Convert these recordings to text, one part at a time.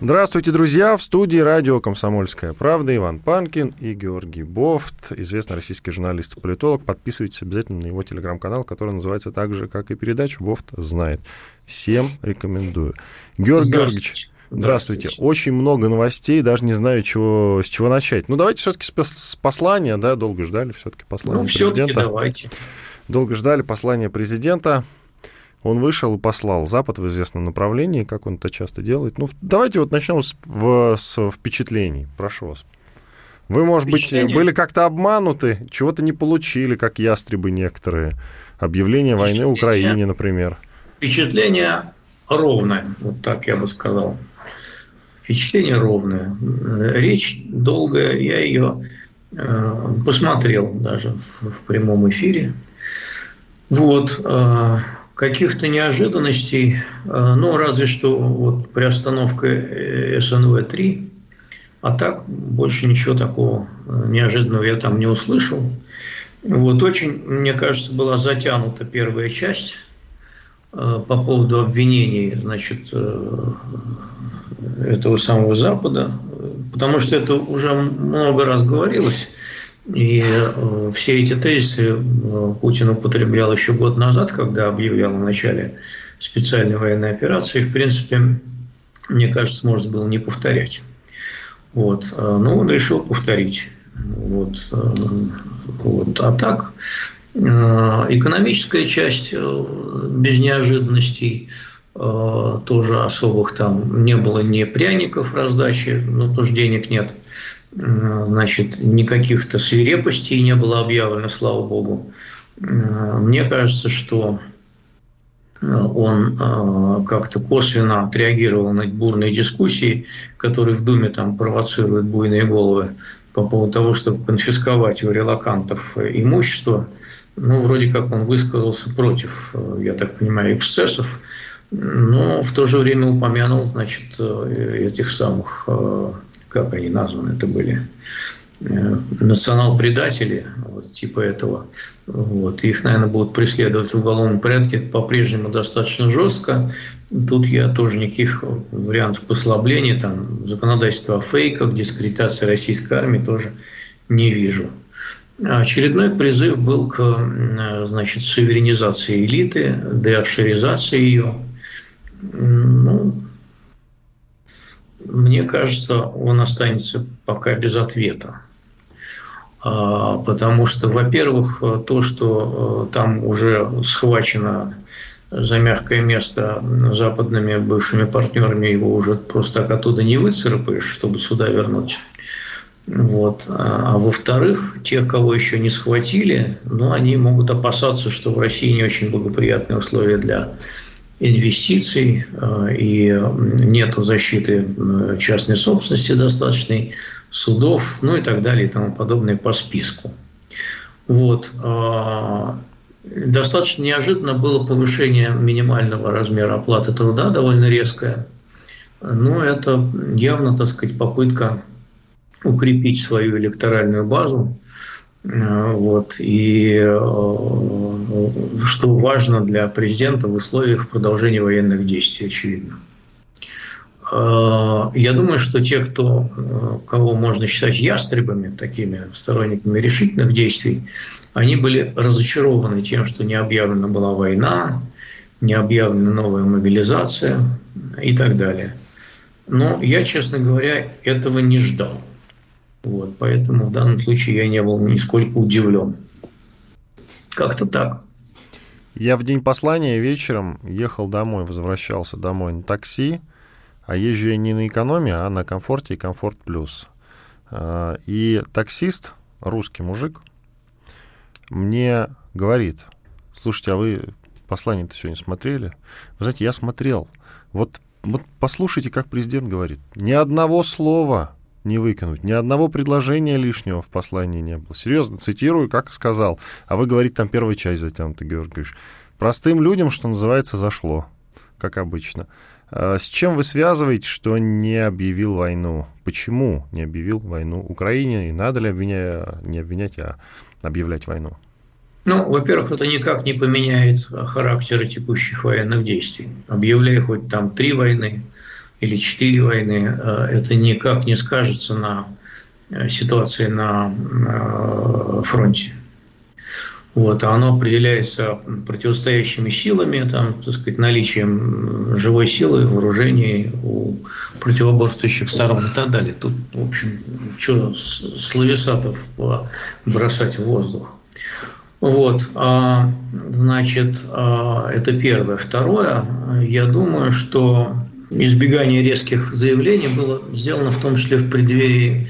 Здравствуйте, друзья! В студии радио «Комсомольская правда» Иван Панкин и Георгий Бофт, известный российский журналист и политолог. Подписывайтесь обязательно на его телеграм-канал, который называется так же, как и передача «Бофт знает». Всем рекомендую. Георгий Георгиевич, Здравствуйте. Здравствуйте. Очень много новостей, даже не знаю, чего, с чего начать. Ну, давайте все-таки с послания, да, долго ждали все-таки послание ну, президента. давайте. Долго ждали послания президента. Он вышел и послал Запад в известном направлении, как он это часто делает. Ну, давайте вот начнем с, в, с впечатлений. Прошу вас. Вы, может быть, были как-то обмануты, чего-то не получили, как ястребы некоторые. Объявление войны Украине, например. Впечатление ровное, вот так я бы сказал. Впечатление ровное. Речь долгая, я ее э, посмотрел даже в, в прямом эфире. Вот. Э, каких-то неожиданностей, э, ну, разве что вот приостановка э, СНВ-3, а так больше ничего такого э, неожиданного я там не услышал. Вот очень, мне кажется, была затянута первая часть по поводу обвинений, значит, этого самого Запада, потому что это уже много раз говорилось, и э, все эти тезисы э, Путин употреблял еще год назад, когда объявлял о начале специальной военной операции. В принципе, мне кажется, можно было не повторять. Вот. Э, но он решил повторить. Вот. Вот. А так, экономическая часть без неожиданностей, тоже особых там не было ни пряников раздачи, ну, тоже денег нет – значит, никаких-то свирепостей не было объявлено, слава богу. Мне кажется, что э, он э, как-то косвенно отреагировал на бурные дискуссии, которые в Думе там провоцируют буйные головы по поводу того, чтобы конфисковать у релакантов имущество. Ну, вроде как он высказался против, э, я так понимаю, эксцессов, но в то же время упомянул, значит, этих самых как они названы это были, э, национал-предатели, вот, типа этого. Вот. Их, наверное, будут преследовать в уголовном порядке по-прежнему достаточно жестко. Тут я тоже никаких вариантов послабления, там, законодательства о фейках, дискредитации российской армии тоже не вижу. Очередной призыв был к значит, суверенизации элиты, деофшеризации ее. Ну, мне кажется, он останется пока без ответа. А, потому что, во-первых, то, что э, там уже схвачено за мягкое место западными бывшими партнерами, его уже просто так оттуда не выцарапаешь, чтобы сюда вернуть. Вот. А, во-вторых, тех, кого еще не схватили, ну, они могут опасаться, что в России не очень благоприятные условия для инвестиций э, и нет защиты частной собственности достаточной, судов, ну и так далее и тому подобное по списку. Вот. Э, достаточно неожиданно было повышение минимального размера оплаты труда, довольно резкое. Но это явно, так сказать, попытка укрепить свою электоральную базу, вот. И э, что важно для президента в условиях продолжения военных действий, очевидно. Э, я думаю, что те, кто, кого можно считать ястребами, такими сторонниками решительных действий, они были разочарованы тем, что не объявлена была война, не объявлена новая мобилизация и так далее. Но я, честно говоря, этого не ждал. Вот, поэтому в данном случае я не был нисколько удивлен. Как-то так. Я в день послания вечером ехал домой, возвращался домой на такси, а езжу я не на экономии, а на комфорте и комфорт плюс. А, и таксист, русский мужик, мне говорит, слушайте, а вы послание-то сегодня смотрели? Вы знаете, я смотрел. Вот, вот послушайте, как президент говорит. Ни одного слова не выкинуть. Ни одного предложения лишнего в послании не было. Серьезно, цитирую, как сказал. А вы говорите, там первая часть затянута, Георгиевич. Простым людям, что называется, зашло, как обычно. А с чем вы связываете, что не объявил войну? Почему не объявил войну Украине? И надо ли обвинять, не обвинять, а объявлять войну? Ну, во-первых, это никак не поменяет характера текущих военных действий. Объявляя хоть там три войны или четыре войны, э, это никак не скажется на э, ситуации на э, фронте. Вот, а оно определяется противостоящими силами, там, так сказать, наличием живой силы, вооружений у противоборствующих сторон и так далее. Тут, в общем, что словесатов бросать в воздух. Вот, а, значит, а, это первое. Второе, я думаю, что избегание резких заявлений было сделано в том числе в преддверии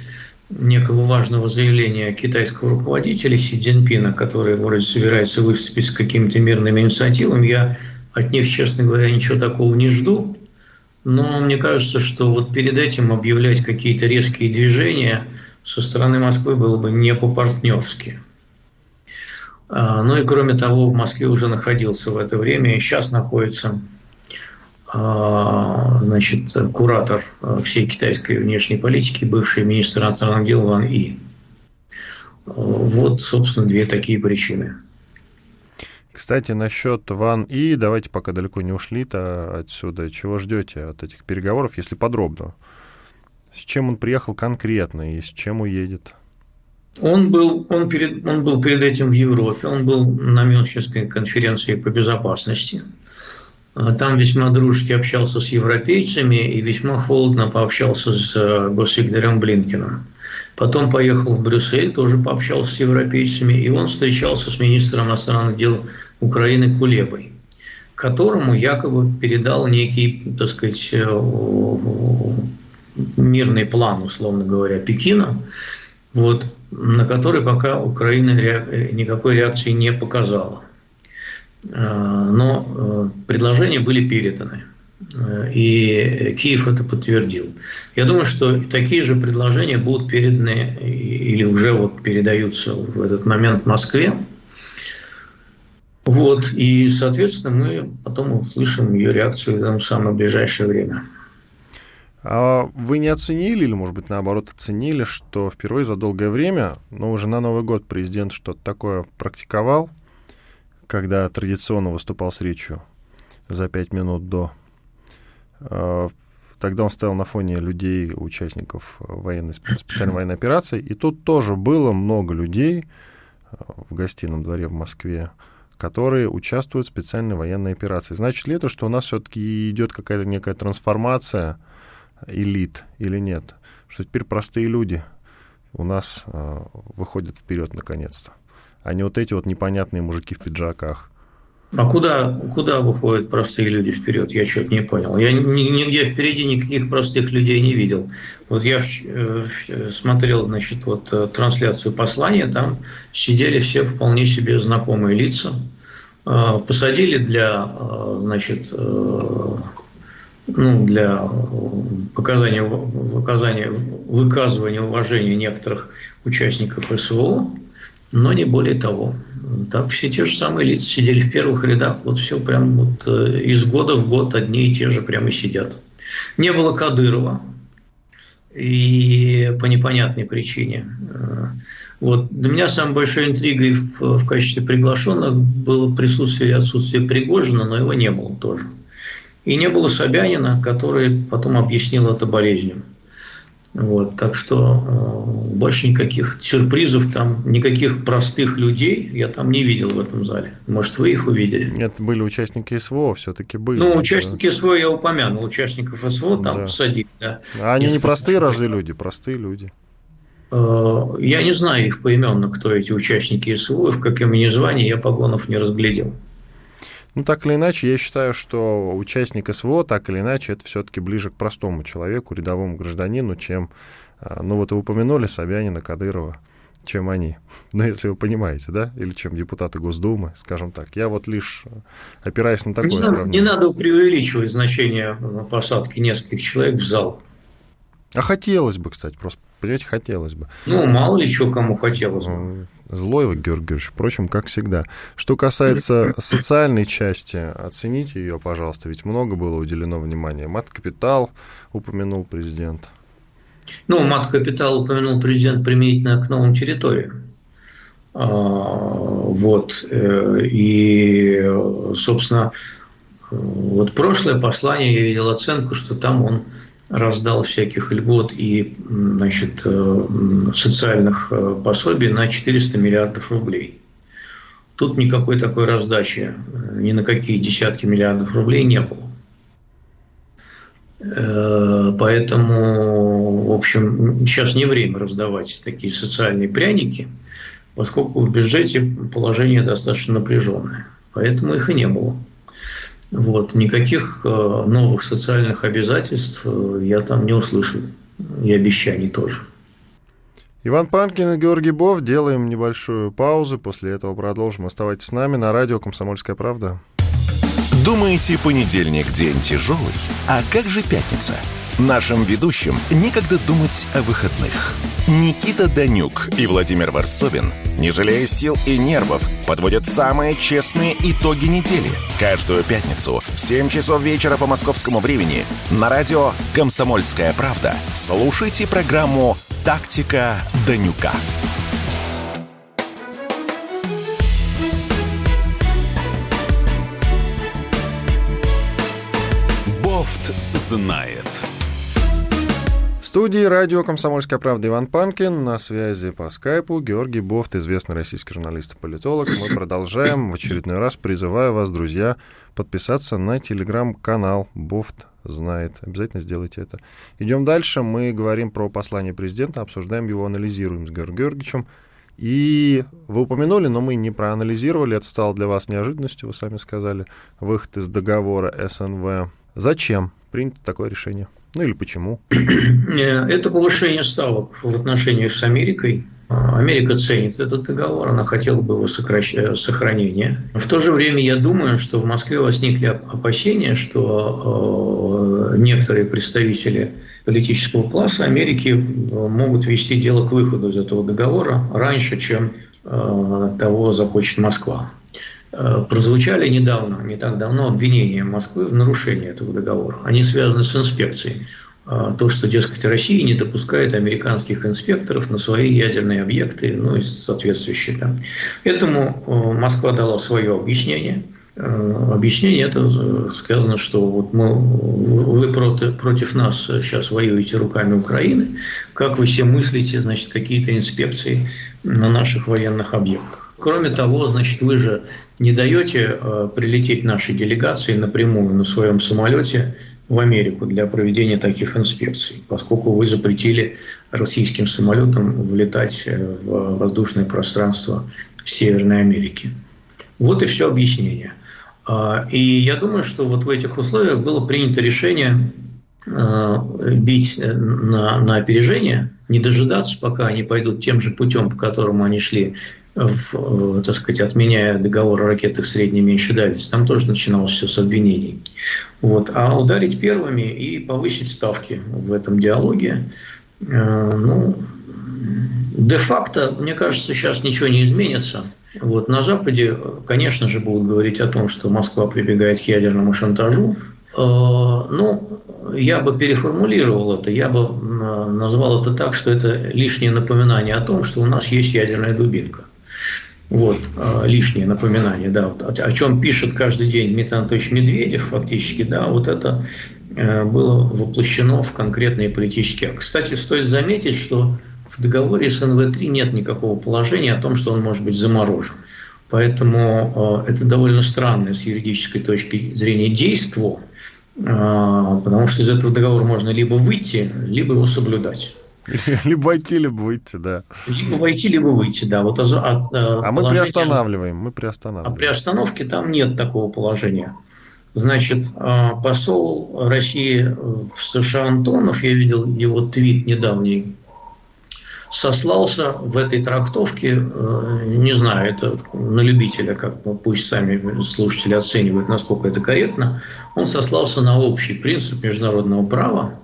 некого важного заявления китайского руководителя Си Цзиньпина, который вроде собирается выступить с какими-то мирными инициативами. Я от них, честно говоря, ничего такого не жду. Но мне кажется, что вот перед этим объявлять какие-то резкие движения со стороны Москвы было бы не по-партнерски. А, ну и кроме того, в Москве уже находился в это время и сейчас находится значит, куратор а, всей китайской внешней политики, бывший министр иностранных дел Ван И. Вот, собственно, две такие причины. Кстати, насчет Ван И, давайте пока далеко не ушли-то отсюда. Чего ждете от этих переговоров, если подробно? С чем он приехал конкретно и с чем уедет? Он был, он, перед, он был перед этим в Европе, он был на Мюнхенской конференции по безопасности. А, там весьма дружески общался с европейцами и весьма холодно пообщался с э, госсекретарем Блинкиным. Потом поехал в Брюссель, тоже пообщался с европейцами, и он встречался с министром иностранных дел Украины Кулебой, которому якобы передал некий, так сказать, э, мирный план, условно говоря, Пекина, вот, на который пока Украина никакой реакции не показала. Э, но э, предложения были переданы. Э, и Киев это подтвердил. Я думаю, что такие же предложения будут переданы или уже вот передаются в этот момент Москве. Вот, и, соответственно, мы потом услышим ее реакцию в самое ближайшее время. А вы не оценили, или, может быть, наоборот, оценили, что впервые за долгое время, но уже на Новый год президент что-то такое практиковал, когда традиционно выступал с речью за пять минут до. А, тогда он стоял на фоне людей, участников военной, специальной военной операции, и тут тоже было много людей а, в гостином дворе в Москве, которые участвуют в специальной военной операции. Значит ли это, что у нас все-таки идет какая-то некая трансформация элит или нет? Что теперь простые люди у нас э, выходят вперед наконец-то? А не вот эти вот непонятные мужики в пиджаках. А куда, куда выходят простые люди вперед? Я что-то не понял. Я нигде впереди никаких простых людей не видел. Вот я э, смотрел, значит, вот э, трансляцию послания, там сидели все вполне себе знакомые лица. Э, посадили для, значит, ну, для показания, выказания, выказывания уважения некоторых участников СВО но не более того. Так все те же самые лица сидели в первых рядах, вот все прям вот э, из года в год одни и те же прямо сидят. Не было Кадырова, и по непонятной причине. Э, вот. Для меня самой большой интригой в, в качестве приглашенных было присутствие и отсутствие Пригожина, но его не было тоже. И не было Собянина, который потом объяснил это болезнью. Вот, так что э, больше никаких сюрпризов там, никаких простых людей я там не видел в этом зале. Может, вы их увидели? Это были участники СВО, все-таки были. Ну, участники да. СВО я упомянул, участников СВО там да. посадили. Да. А они не простые разве люди? Простые люди. Э, я не знаю их поименно, кто эти участники СВО, в каком они звании, я погонов не разглядел. Ну, так или иначе, я считаю, что участник СВО, так или иначе, это все-таки ближе к простому человеку, рядовому гражданину, чем, а, ну, вот вы упомянули Собянина, Кадырова, чем они. Ну, если вы понимаете, да? Или чем депутаты Госдумы, скажем так. Я вот лишь опираясь на такое не сравнение. не надо преувеличивать значение посадки нескольких человек в зал. А хотелось бы, кстати, просто, понимаете, хотелось бы. Ну, мало ли что кому хотелось бы. Злой вы, Георгий Георгиевич, впрочем, как всегда. Что касается социальной части, оцените ее, пожалуйста, ведь много было уделено внимания. Мат-капитал упомянул президент. Ну, мат-капитал упомянул президент применительно к новым территориям. А, вот. Э, и, собственно, вот прошлое послание я видел оценку, что там он раздал всяких льгот и значит, э, социальных э, пособий на 400 миллиардов рублей. Тут никакой такой раздачи, ни на какие десятки миллиардов рублей не было. Поэтому, в общем, сейчас не время раздавать такие социальные пряники – поскольку в бюджете положение достаточно напряженное. Поэтому их и не было. Вот. Никаких э, новых социальных обязательств э, я там не услышал. И обещаний тоже. Иван Панкин и Георгий Бов. Делаем небольшую паузу. После этого продолжим. Оставайтесь с нами на радио «Комсомольская правда». Думаете, понедельник день тяжелый? А как же пятница? Нашим ведущим некогда думать о выходных. Никита Данюк и Владимир Варсобин, не жалея сил и нервов, подводят самые честные итоги недели. Каждую пятницу в 7 часов вечера по московскому времени на радио «Комсомольская правда» слушайте программу «Тактика Данюка». Бофт знает студии радио «Комсомольская правда» Иван Панкин. На связи по скайпу Георгий Бофт, известный российский журналист и политолог. Мы продолжаем. В очередной раз призываю вас, друзья, подписаться на телеграм-канал «Бофт знает». Обязательно сделайте это. Идем дальше. Мы говорим про послание президента, обсуждаем его, анализируем с Георгием Георгиевичем. И вы упомянули, но мы не проанализировали, это стало для вас неожиданностью, вы сами сказали, выход из договора СНВ. Зачем принято такое решение? Ну или почему? Э, это повышение ставок в отношениях с Америкой. Америка ценит этот договор, она хотела бы его сокращ... сохранения. В то же время я думаю, что в Москве возникли опасения, что э, некоторые представители политического класса Америки э, могут вести дело к выходу из этого договора раньше, чем того захочет Москва. Прозвучали недавно, не так давно, обвинения Москвы в нарушении этого договора. Они связаны с инспекцией. А, то, что, дескать, Россия не допускает американских инспекторов на свои ядерные объекты, ну и соответствующие там. Этому э, Москва дала свое объяснение. Э, объяснение это э, сказано, что вот мы, вы против, против нас сейчас воюете руками Украины, как вы все мыслите, значит, какие-то инспекции на наших военных объектах. Кроме того, значит, вы же не даете э, прилететь нашей делегации напрямую на своем самолете в Америку для проведения таких инспекций, поскольку вы запретили российским самолетам влетать э, в воздушное пространство Северной Америки. Вот и все объяснение. А, и я думаю, что вот в этих условиях было принято решение э, бить на, на опережение, не дожидаться, пока они пойдут тем же путем, по которому они шли в, так сказать, отменяя договор о ракетах средней и меньшей дальности, там тоже начиналось все с обвинений. Вот. А ударить первыми и повысить ставки в этом диалоге, э, ну, де-факто, мне кажется, сейчас ничего не изменится. Вот. На Западе, конечно же, будут говорить о том, что Москва прибегает к ядерному шантажу. Э, ну, я бы переформулировал это, я бы назвал это так, что это лишнее напоминание о том, что у нас есть ядерная дубинка. Вот, а, лишнее напоминание, да, вот, о чем пишет каждый день Дмитрий Анатольевич Медведев фактически, да, вот это э, было воплощено в конкретные политические. Кстати, стоит заметить, что в договоре СНВ-3 нет никакого положения о том, что он может быть заморожен. Поэтому э, это довольно странное с юридической точки зрения действо, э, потому что из этого договора можно либо выйти, либо его соблюдать. Либо войти, либо выйти, да. Либо войти, либо выйти, да. Вот от, от, а мы приостанавливаем, мы приостанавливаем. А при остановке там нет такого положения. Значит, а, посол России в США Антонов, я видел его твит недавний, сослался в этой трактовке, э, не знаю, это на любителя, как пусть сами слушатели оценивают, насколько это корректно, он сослался на общий принцип международного права,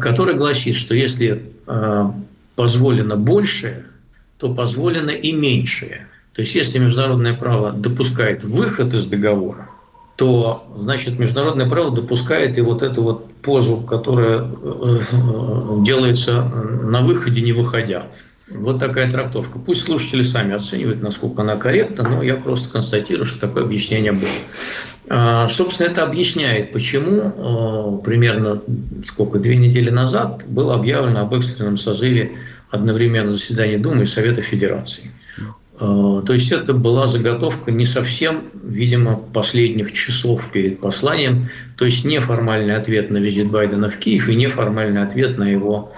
который гласит, что если э, позволено большее, то позволено и меньшее. То есть если международное право допускает выход из договора, то, значит, международное право допускает и вот эту вот позу, которая э, делается на выходе, не выходя. Вот такая трактовка. Пусть слушатели сами оценивают, насколько она корректна, но я просто констатирую, что такое объяснение было. А, собственно, это объясняет, почему а, примерно сколько, две недели назад было объявлено об экстренном созыве одновременно заседания Думы и Совета Федерации. А, то есть это была заготовка не совсем, видимо, последних часов перед посланием, то есть неформальный ответ на визит Байдена в Киев и неформальный ответ на его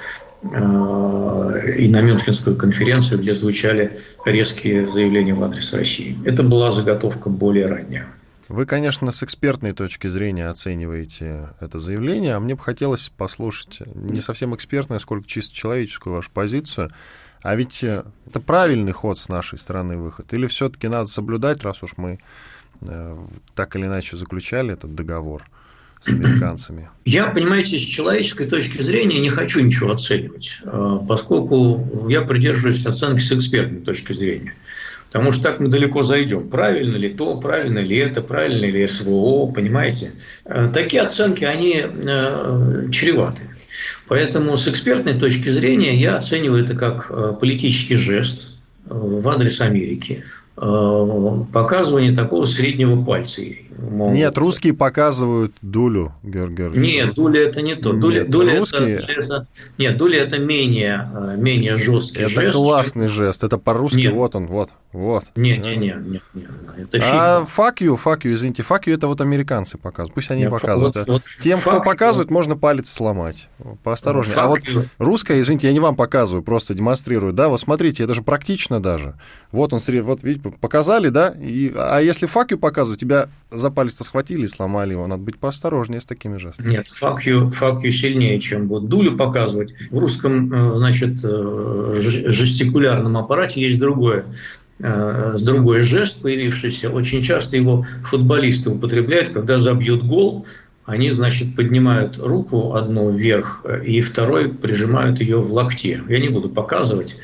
и на Мюнхенскую конференцию, где звучали резкие заявления в адрес России. Это была заготовка более ранняя. Вы, конечно, с экспертной точки зрения оцениваете это заявление, а мне бы хотелось послушать не совсем экспертную, сколько чисто человеческую вашу позицию. А ведь э, это правильный ход с нашей стороны выход? Или все-таки надо соблюдать, раз уж мы э, так или иначе заключали этот договор с американцами? Я, понимаете, с человеческой точки зрения не хочу ничего оценивать, э, поскольку я придерживаюсь оценки с экспертной точки зрения. Потому что так мы далеко зайдем. Правильно ли то, правильно ли это, правильно ли СВО, понимаете? Э, такие оценки, они э, чреваты. Поэтому с экспертной точки зрения я оцениваю это как политический жест в адрес Америки, показывание такого среднего пальца. Мол, Нет, русские показывают дулю, Георгий Нет, дуля это не то. Дуля, Нет, дуля русские... это, это, нет, дуля это менее, менее жесткий это жест. Это классный жест, это по-русски, вот он, вот. Вот. Не, не, не, не, не. Это а fuck you, fuck you, извините, fuck you это вот американцы показывают. Пусть они Нет, показывают. Вот, вот Тем, кто показывает, you. можно палец сломать. Поосторожнее. А вот you. русская, извините, я не вам показываю, просто демонстрирую. Да, вот смотрите, это же практично даже. Вот он, вот видите, показали, да? И, а если you показывают, тебя за палец-то схватили и сломали его. Надо быть поосторожнее с такими жестами. Нет, fuck you сильнее, чем вот дулю показывать. В русском, э, значит, э, жестикулярном аппарате есть другое Э, с другой жест появившийся, очень часто его футболисты употребляют, когда забьют гол, они, значит, поднимают руку одну вверх и второй прижимают ее в локте. Я не буду показывать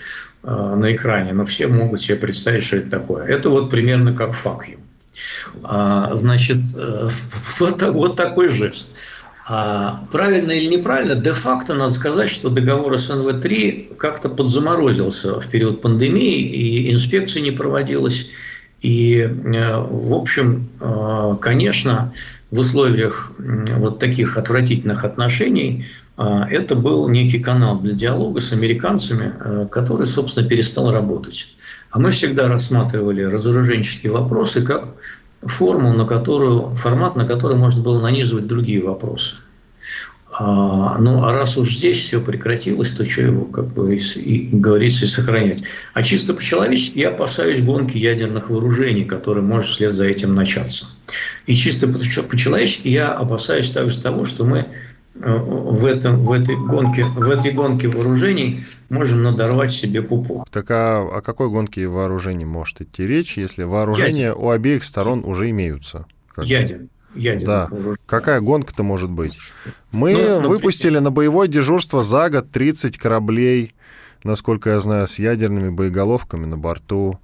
на экране, но все могут себе представить, что это такое. Это вот примерно как факью. А, значит, вот, вот такой жест. А правильно или неправильно, де-факто надо сказать, что договор СНВ-3 как-то подзаморозился в период пандемии, и инспекции не проводилось. И, э, в общем, э, конечно, в условиях вот таких отвратительных отношений э, это был некий канал для диалога с американцами, который, собственно, перестал работать. А мы всегда рассматривали разоруженческие вопросы как форму, на которую, формат, на который можно было нанизывать другие вопросы. А, ну, а раз уж здесь все прекратилось, то что его, как бы, и, говорится, и сохранять. А чисто по-человечески я опасаюсь гонки ядерных вооружений, которые может вслед за этим начаться. И чисто по-человечески я опасаюсь также того, что мы в, этом, в, этой гонке, в этой гонке вооружений можем надорвать себе пупу. Так а о какой гонке вооружений может идти речь, если вооружения Ядер. у обеих сторон уже имеются? Как Ядер. Ядерных да. вооружений. Какая гонка-то может быть? Мы ну, выпустили на боевое дежурство за год 30 кораблей, насколько я знаю, с ядерными боеголовками на борту.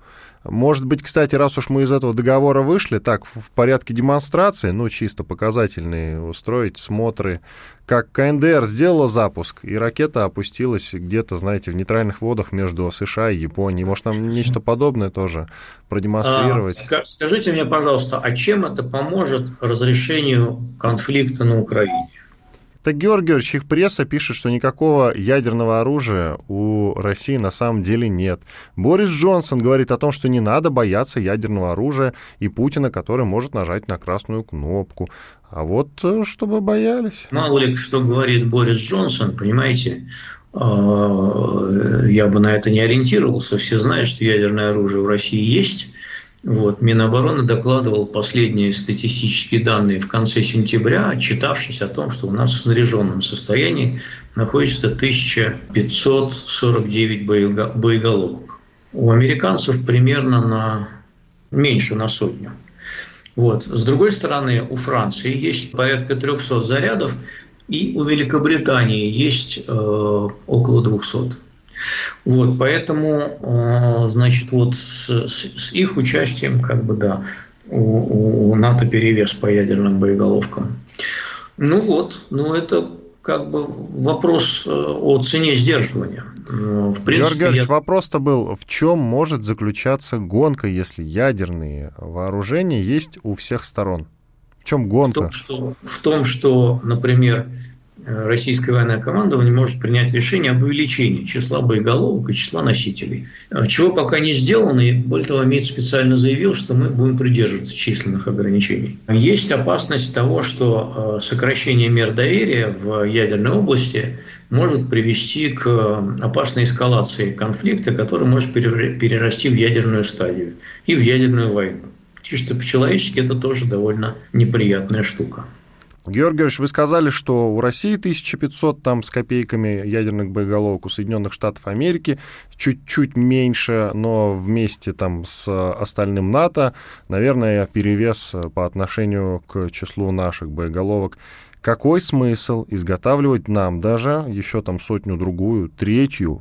Может быть, кстати, раз уж мы из этого договора вышли, так, в порядке демонстрации, ну, чисто показательные, устроить смотры, как КНДР сделала запуск, и ракета опустилась где-то, знаете, в нейтральных водах между США и Японией. Может, нам нечто подобное тоже продемонстрировать? А, скажите мне, пожалуйста, а чем это поможет разрешению конфликта на Украине? Так Георгий Георгиевич, их пресса пишет, что никакого ядерного оружия у России на самом деле нет. Борис Джонсон говорит о том, что не надо бояться ядерного оружия и Путина, который может нажать на красную кнопку. А вот э, чтобы боялись. Мало ли, что говорит Борис Джонсон, понимаете, э, я бы на это не ориентировался. Все знают, что ядерное оружие в России есть. Вот. Минобороны докладывал последние статистические данные в конце сентября, отчитавшись о том, что у нас в снаряженном состоянии находится 1549 боеголовок. У американцев примерно на меньше на сотню. Вот. С другой стороны, у Франции есть порядка 300 зарядов и у Великобритании есть э, около 200. Вот, поэтому, э, значит, вот с, с, их участием, как бы, да, у, у НАТО перевес по ядерным боеголовкам. Ну вот, ну это как бы вопрос э, о цене сдерживания. В принципе, Георгий я... вопрос-то был, в чем может заключаться гонка, если ядерные вооружения есть у всех сторон? В чем гонка? В том, что, в том, что например, российское военное командование может принять решение об увеличении числа боеголовок и числа носителей. А чего пока не сделано, и более того, МИД специально заявил, что мы будем придерживаться численных ограничений. Есть опасность того, что э, сокращение мер доверия в ядерной области может привести к опасной эскалации конфликта, который может перерасти в ядерную стадию и в ядерную войну. Чисто по-человечески это тоже довольно неприятная штука. Георгиевич, вы сказали, что у России 1500 там с копейками ядерных боеголовок, у Соединенных Штатов Америки чуть-чуть меньше, но вместе там с остальным НАТО, наверное, перевес по отношению к числу наших боеголовок. Какой смысл изготавливать нам даже еще там сотню-другую, третью,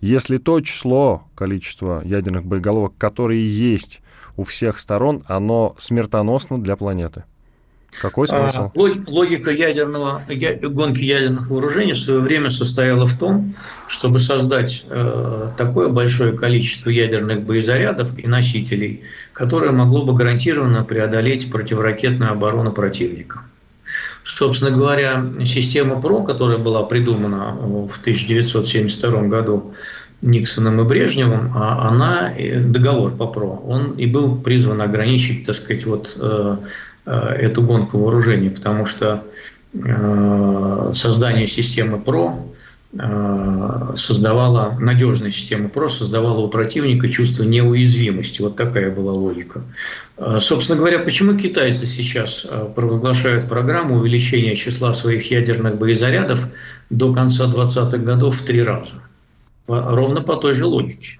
если то число, количество ядерных боеголовок, которые есть у всех сторон, оно смертоносно для планеты? Какой а, смысл? Логика ядерного, гонки ядерных вооружений в свое время состояла в том, чтобы создать э, такое большое количество ядерных боезарядов и носителей, которое могло бы гарантированно преодолеть противоракетную оборону противника. Собственно говоря, система ПРО, которая была придумана в 1972 году Никсоном и Брежневым, а она, договор по ПРО, он и был призван ограничить, так сказать, вот э, Э, эту гонку вооружений, потому что э, создание системы ПРО э, создавала, надежная система ПРО создавала у противника чувство неуязвимости. Вот такая была логика. Собственно говоря, почему китайцы сейчас провозглашают программу увеличения числа своих ядерных боезарядов до конца 20-х годов в три раза? Ровно по той же логике.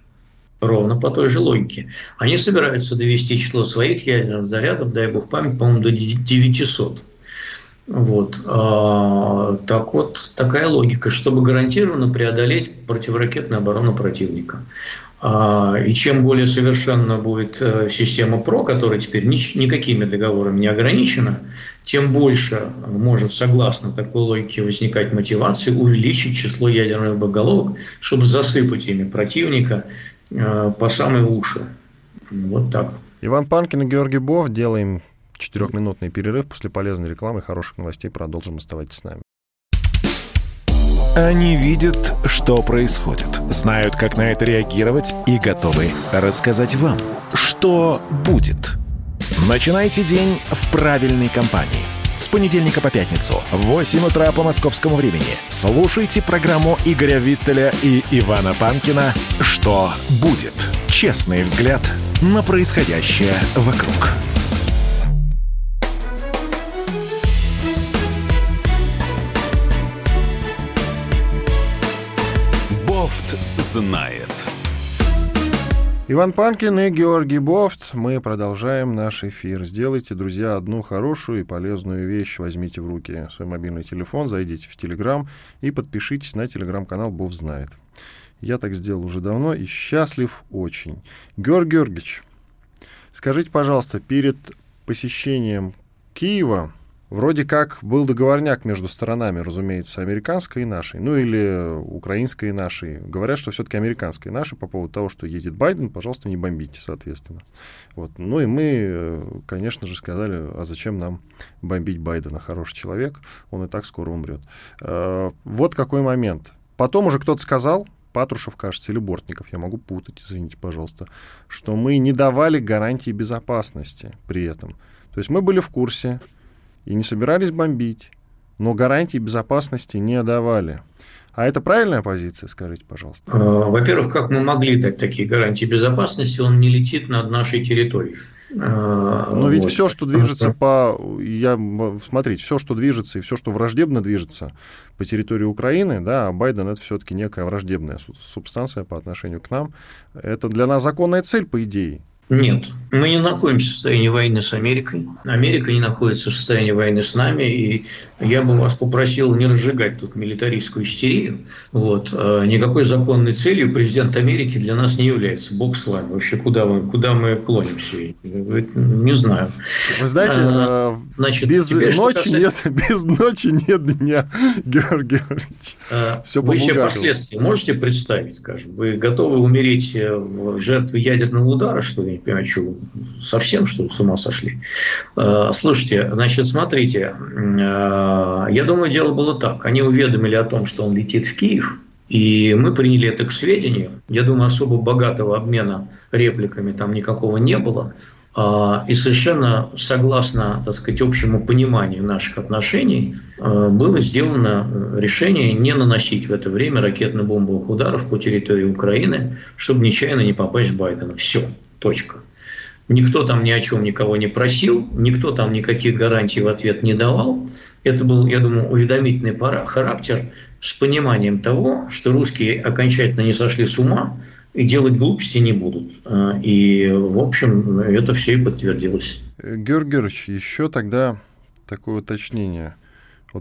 Ровно по той же логике. Они собираются довести число своих ядерных зарядов, дай бог память, по-моему, до 900. Вот. А, так вот, такая логика, чтобы гарантированно преодолеть противоракетную оборону противника. А, и чем более совершенна будет э, система ПРО, которая теперь ни, никакими договорами не ограничена, тем больше может, согласно такой логике, возникать мотивация увеличить число ядерных боеголовок, чтобы засыпать ими противника по самые уши. Вот так. Иван Панкин и Георгий Бов. Делаем четырехминутный перерыв. После полезной рекламы и хороших новостей продолжим. Оставайтесь с нами. Они видят, что происходит, знают, как на это реагировать и готовы рассказать вам, что будет. Начинайте день в правильной компании – с понедельника по пятницу в 8 утра по московскому времени слушайте программу Игоря Виттеля и Ивана Панкина «Что будет?» Честный взгляд на происходящее вокруг. Бофт знает. Иван Панкин и Георгий Бофт. Мы продолжаем наш эфир. Сделайте, друзья, одну хорошую и полезную вещь. Возьмите в руки свой мобильный телефон, зайдите в Телеграм и подпишитесь на телеграм-канал Бов знает. Я так сделал уже давно и счастлив очень. Георгий Георгиевич, скажите, пожалуйста, перед посещением Киева Вроде как был договорняк между сторонами, разумеется, американской и нашей, ну или украинской и нашей. Говорят, что все-таки американской и нашей по поводу того, что едет Байден, пожалуйста, не бомбите, соответственно. Вот. Ну и мы, конечно же, сказали, а зачем нам бомбить Байдена? Хороший человек, он и так скоро умрет. Э, вот какой момент. Потом уже кто-то сказал, Патрушев, кажется, или Бортников, я могу путать, извините, пожалуйста, что мы не давали гарантии безопасности при этом. То есть мы были в курсе, и не собирались бомбить, но гарантий безопасности не давали. А это правильная позиция, скажите, пожалуйста? А, во-первых, как мы могли дать такие гарантии безопасности? Он не летит над нашей территорией. А, но ведь вот. все, что движется по... Я, смотрите, все, что движется и все, что враждебно движется по территории Украины, да, а Байден это все-таки некая враждебная субстанция по отношению к нам. Это для нас законная цель, по идее. Нет, мы не находимся в состоянии войны с Америкой. Америка не находится в состоянии войны с нами. И я бы вас попросил не разжигать тут милитаристскую истерию. Вот. А никакой законной целью президент Америки для нас не является. Бог с вами. Вообще, куда мы, куда мы клонимся? Не знаю. Вы знаете, а, э, значит, без, ночи касается... нет, без ночи нет дня, Георгий Георгиевич. А, Все вы все последствия можете представить, скажем? Вы готовы умереть в жертве ядерного удара, что ли? Не понимаю, что совсем что с ума сошли. Э, слушайте, значит, смотрите, э, я думаю, дело было так. Они уведомили о том, что он летит в Киев, и мы приняли это к сведению. Я думаю, особо богатого обмена репликами там никакого не было. А, и совершенно согласно, так сказать, общему пониманию наших отношений, было сделано решение не наносить в это время ракетно-бомбовых ударов по территории Украины, чтобы нечаянно не попасть в Байдена. Все. Точка. Никто там ни о чем никого не просил, никто там никаких гарантий в ответ не давал. Это был, я думаю, уведомительный характер с пониманием того, что русские окончательно не сошли с ума и делать глупости не будут. А, и, в общем, это все и подтвердилось. Георгий Георгиевич, еще тогда такое уточнение –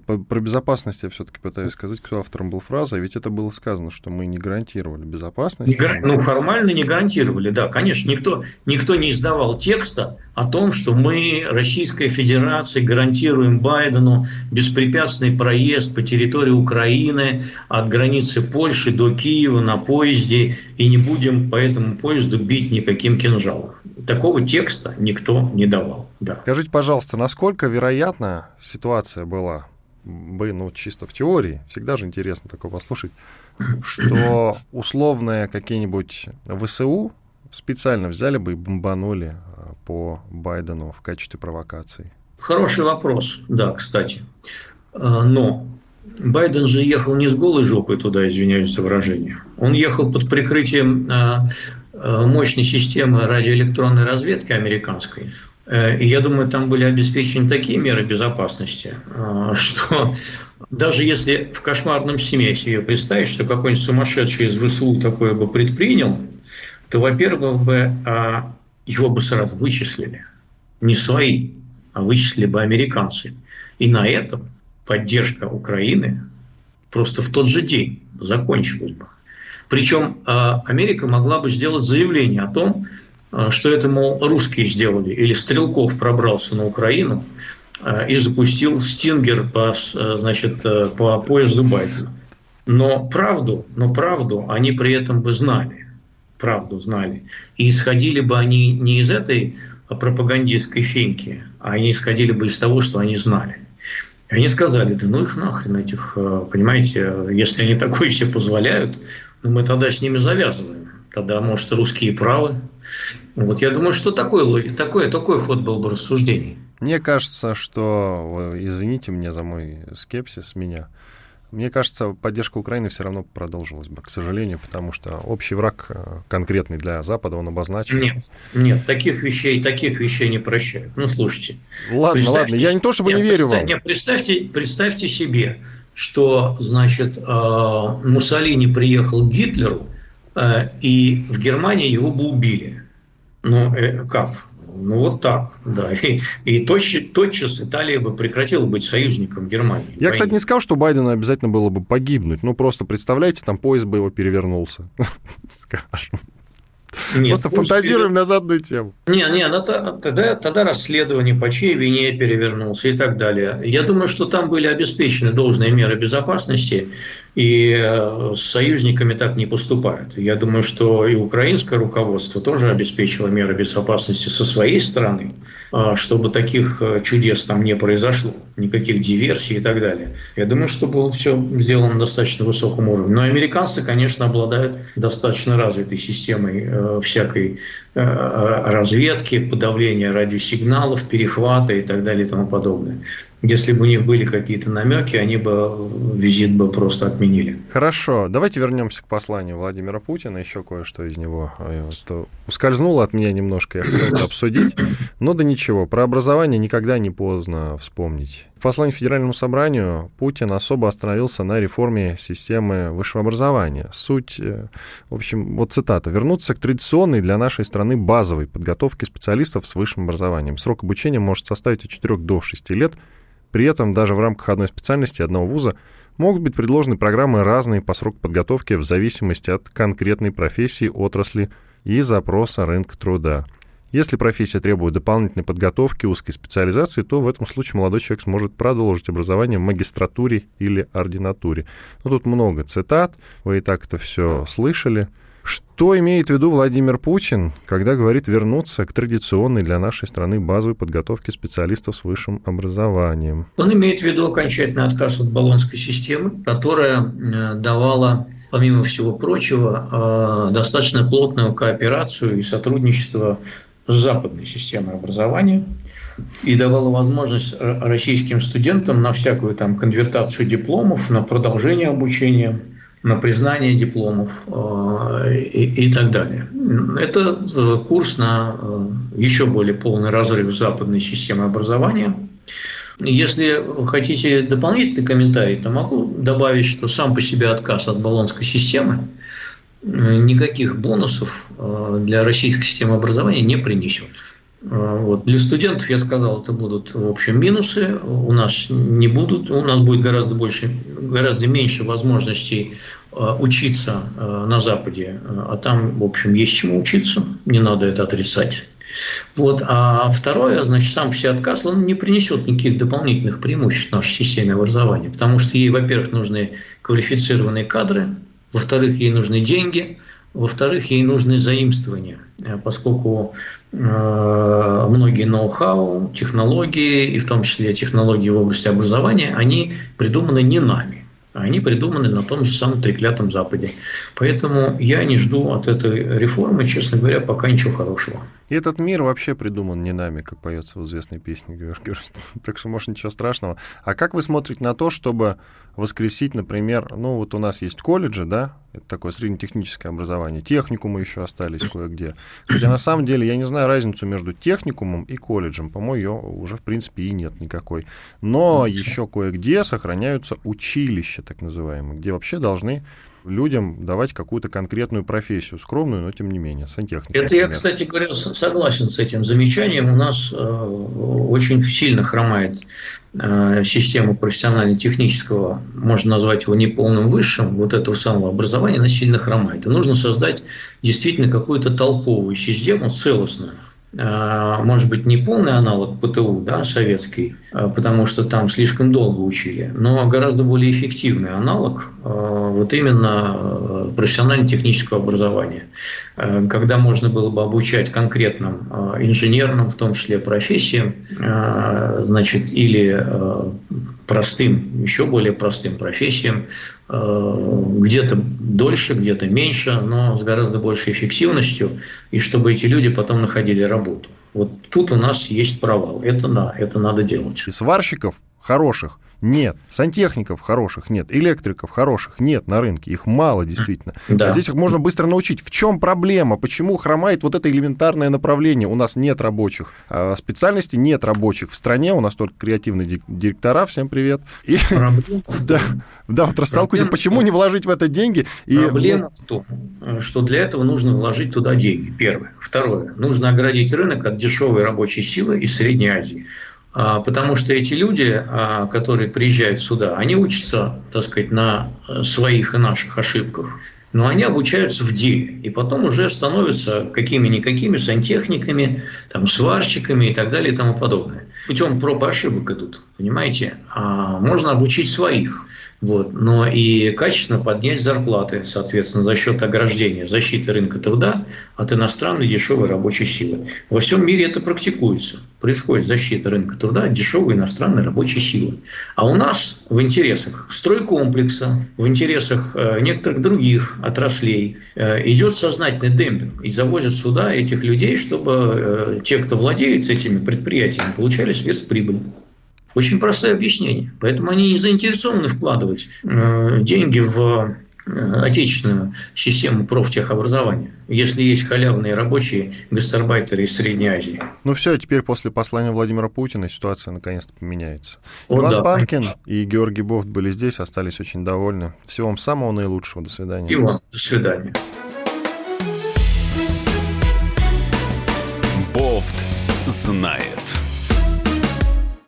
вот про безопасность я все-таки пытаюсь сказать, кто автором был фраза, ведь это было сказано, что мы не гарантировали безопасность. Не гар... Ну, формально не гарантировали, да, конечно. Никто, никто не издавал текста о том, что мы, Российская Федерация, гарантируем Байдену беспрепятственный проезд по территории Украины от границы Польши до Киева на поезде и не будем по этому поезду бить никаким кинжалом. Такого текста никто не давал. Да. Скажите, пожалуйста, насколько вероятна ситуация была бы, ну, чисто в теории, всегда же интересно такое послушать, что условные какие-нибудь ВСУ специально взяли бы и бомбанули а, по Байдену в качестве провокации? Хороший вопрос, да, кстати. А, но Байден же ехал не с голой жопой туда, извиняюсь за выражение. Он ехал под прикрытием а, мощной системы радиоэлектронной разведки американской. Э, и я думаю, там были обеспечены такие меры безопасности, э, что даже если в кошмарном сне себе представить, что какой-нибудь сумасшедший из ВСУ такое бы предпринял, то, во-первых, бы а, его бы сразу вычислили. Не свои, а вычислили бы американцы. И на этом поддержка Украины просто в тот же день закончилась бы. Причем а, Америка могла бы сделать заявление о том, что это, мол, русские сделали, или Стрелков пробрался на Украину а, и запустил стингер по, а, значит, по поезду Байдена. Но правду, но правду они при этом бы знали, правду знали. И исходили бы они не из этой пропагандистской феньки, а они исходили бы из того, что они знали. И они сказали, да ну их нахрен этих, понимаете, если они такое себе позволяют, ну мы тогда с ними завязываем. Тогда, может, русские правы. Вот я думаю, что такой, такой, такой ход был бы рассуждений. Мне кажется, что, извините меня за мой скепсис, меня, мне кажется, поддержка Украины все равно продолжилась бы, к сожалению, потому что общий враг э, конкретный для Запада, он обозначен. Нет, нет, таких вещей, таких вещей не прощают. Ну, слушайте. Ладно, ладно, я не то чтобы нет, не верю вам. Нет, представьте, представьте себе, что, значит, э, Муссолини приехал к Гитлеру, и в Германии его бы убили. Ну, э, как? Ну, вот так, да. И, и тотчас, тотчас Италия бы прекратила быть союзником Германии. Я, кстати, не сказал, что Байдену обязательно было бы погибнуть. Ну, просто представляете, там поезд бы его перевернулся. Скажем. Нет, Просто фантазируем пере... на заданную тему. Не, не, ну, тогда, тогда расследование, по чьей вине перевернулся и так далее. Я думаю, что там были обеспечены должные меры безопасности, и э, с союзниками так не поступают. Я думаю, что и украинское руководство тоже обеспечило меры безопасности со своей стороны, э, чтобы таких э, чудес там не произошло, никаких диверсий и так далее. Я думаю, что было все сделано на достаточно высоком уровне. Но американцы, конечно, обладают достаточно развитой системой всякой разведки, подавления радиосигналов, перехвата и так далее и тому подобное. Если бы у них были какие-то намеки, они бы визит бы просто отменили. Хорошо, давайте вернемся к посланию Владимира Путина. Еще кое-что из него э, вот, ускользнуло от меня немножко, я хотел это обсудить. Но да ничего, про образование никогда не поздно вспомнить. В послании Федеральному собранию Путин особо остановился на реформе системы высшего образования. Суть, э, в общем, вот цитата. «Вернуться к традиционной для нашей страны базовой подготовке специалистов с высшим образованием. Срок обучения может составить от 4 до 6 лет. При этом даже в рамках одной специальности одного вуза могут быть предложены программы разные по сроку подготовки в зависимости от конкретной профессии, отрасли и запроса рынка труда. Если профессия требует дополнительной подготовки, узкой специализации, то в этом случае молодой человек сможет продолжить образование в магистратуре или ординатуре. Ну, тут много цитат, вы и так это все слышали. Что имеет в виду Владимир Путин, когда говорит вернуться к традиционной для нашей страны базовой подготовке специалистов с высшим образованием? Он имеет в виду окончательный отказ от баллонской системы, которая э, давала помимо всего прочего, э, достаточно плотную кооперацию и сотрудничество западной системы образования и давала возможность российским студентам на всякую там конвертацию дипломов, на продолжение обучения, на признание дипломов э, и, и так далее. Это э, курс на э, еще более полный разрыв западной системы образования. Если хотите дополнительный комментарий, то могу добавить, что сам по себе отказ от баллонской системы никаких бонусов для российской системы образования не принесет. Э, вот. Для студентов, я сказал, это будут в общем минусы. У нас не будут, у нас будет гораздо больше, гораздо меньше возможностей э, учиться на Западе, а там, в общем, есть чему учиться, не надо это отрицать. Вот. А второе, значит, сам все отказ, он не принесет никаких дополнительных преимуществ нашей системе образования, потому что ей, во-первых, нужны квалифицированные кадры, во-вторых, ей нужны деньги, во-вторых, ей нужны заимствования, поскольку многие ноу-хау, технологии, и в том числе технологии в области образования, они придуманы не нами. Они придуманы на том же самом треклятом Западе. Поэтому я не жду от этой реформы, честно говоря, пока ничего хорошего. И этот мир вообще придуман не нами, как поется в известной песне Георгий. Так что, может, ничего страшного. А как вы смотрите на то, чтобы воскресить, например, ну вот у нас есть колледжи, да, это такое среднетехническое образование, техникумы еще остались кое-где. Хотя на самом деле я не знаю разницу между техникумом и колледжем, по-моему, ее уже в принципе и нет никакой. Но еще кое-где сохраняются училища, так называемые, где вообще должны людям давать какую-то конкретную профессию, скромную, но тем не менее, сантехник. Это я, кстати говоря, согласен с этим замечанием. У нас э, очень сильно хромает э, система профессионально-технического, можно назвать его неполным высшим, вот этого самого образования, она сильно хромает. И нужно создать действительно какую-то толковую систему, целостную, может быть, не полный аналог ПТУ, да, советский, а, потому что там слишком долго учили, но гораздо более эффективный аналог а, вот именно профессионально-технического образования, когда можно было бы обучать конкретным инженерным, в том числе профессиям, значит, или простым, еще более простым профессиям, где-то дольше, где-то меньше, но с гораздо большей эффективностью, и чтобы эти люди потом находили работу. Вот тут у нас есть провал. Это да, это надо делать. И сварщиков хороших нет. Сантехников хороших нет. Электриков хороших нет на рынке. Их мало, действительно. Да. А здесь их можно быстро научить. В чем проблема? Почему хромает вот это элементарное направление? У нас нет рабочих а специальностей, нет рабочих. В стране у нас только креативные директора. Всем привет. И, да, да, вот растолкуйте, почему не вложить в это деньги? И, Проблема в том, что для этого нужно вложить туда деньги. Первое. Второе. Нужно оградить рынок от дешевой рабочей силы из Средней Азии. А, потому что эти люди, а, которые приезжают сюда, они учатся, так сказать, на э, своих и наших ошибках, но они обучаются в деле, и потом уже становятся какими-никакими сантехниками, там, сварщиками и так далее и тому подобное. Путем проб и ошибок идут, понимаете? А можно обучить своих. Вот. Но и качественно поднять зарплаты, соответственно, за счет ограждения, защиты рынка труда от иностранной дешевой рабочей силы. Во всем мире это практикуется. Происходит защита рынка труда от дешевой иностранной рабочей силы. А у нас в интересах стройкомплекса, в интересах э, некоторых других отраслей э, идет сознательный демпинг. И завозят сюда этих людей, чтобы э, те, кто владеет этими предприятиями, получали спецприбыль. Очень простое объяснение. Поэтому они не заинтересованы вкладывать э, деньги в Э, отечественную систему профтехобразования, если есть халявные рабочие гастарбайтеры из Средней Азии. Ну все, теперь после послания Владимира Путина ситуация наконец-то поменяется. О, Иван да, Панкин конечно. и Георгий Бофт были здесь, остались очень довольны. Всего вам самого наилучшего. До свидания. И вам. До свидания. Бофт знает.